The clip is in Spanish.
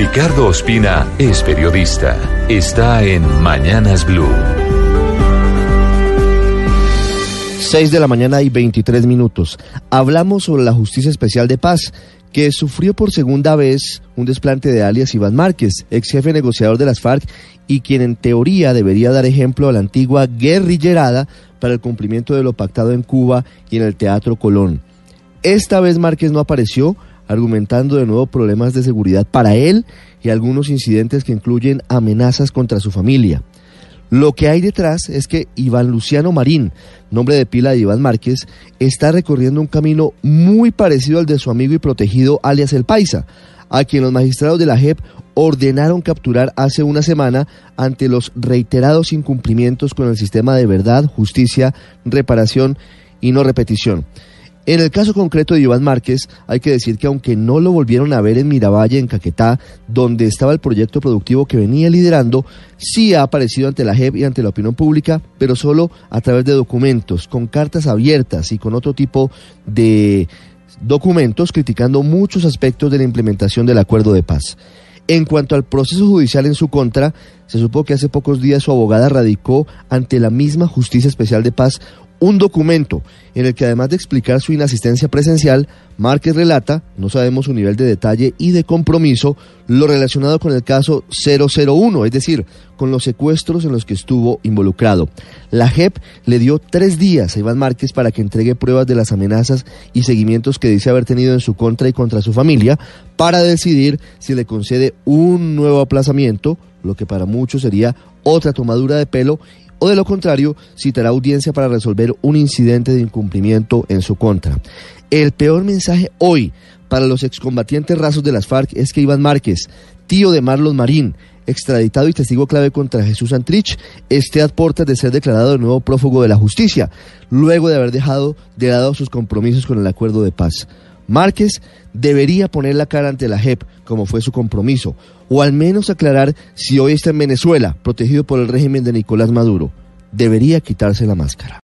Ricardo Ospina es periodista. Está en Mañanas Blue. 6 de la mañana y 23 minutos. Hablamos sobre la Justicia Especial de Paz, que sufrió por segunda vez un desplante de alias Iván Márquez, ex jefe negociador de las FARC y quien en teoría debería dar ejemplo a la antigua guerrillerada para el cumplimiento de lo pactado en Cuba y en el Teatro Colón. Esta vez Márquez no apareció, argumentando de nuevo problemas de seguridad para él y algunos incidentes que incluyen amenazas contra su familia. Lo que hay detrás es que Iván Luciano Marín, nombre de pila de Iván Márquez, está recorriendo un camino muy parecido al de su amigo y protegido alias El Paisa, a quien los magistrados de la JEP ordenaron capturar hace una semana ante los reiterados incumplimientos con el sistema de verdad, justicia, reparación y no repetición. En el caso concreto de Iván Márquez, hay que decir que aunque no lo volvieron a ver en Miravalle, en Caquetá, donde estaba el proyecto productivo que venía liderando, sí ha aparecido ante la JEP y ante la opinión pública, pero solo a través de documentos, con cartas abiertas y con otro tipo de documentos criticando muchos aspectos de la implementación del acuerdo de paz. En cuanto al proceso judicial en su contra, se supo que hace pocos días su abogada radicó ante la misma Justicia Especial de Paz un documento en el que además de explicar su inasistencia presencial, Márquez relata, no sabemos su nivel de detalle y de compromiso, lo relacionado con el caso 001, es decir, con los secuestros en los que estuvo involucrado. La JEP le dio tres días a Iván Márquez para que entregue pruebas de las amenazas y seguimientos que dice haber tenido en su contra y contra su familia, para decidir si le concede un nuevo aplazamiento, lo que para muchos sería otra tomadura de pelo o de lo contrario citará audiencia para resolver un incidente de incumplimiento en su contra. El peor mensaje hoy para los excombatientes rasos de las FARC es que Iván Márquez, tío de Marlon Marín, extraditado y testigo clave contra Jesús Antrich, esté a puertas de ser declarado de nuevo prófugo de la justicia, luego de haber dejado de lado sus compromisos con el acuerdo de paz. Márquez debería poner la cara ante la JEP, como fue su compromiso, o al menos aclarar si hoy está en Venezuela, protegido por el régimen de Nicolás Maduro. Debería quitarse la máscara.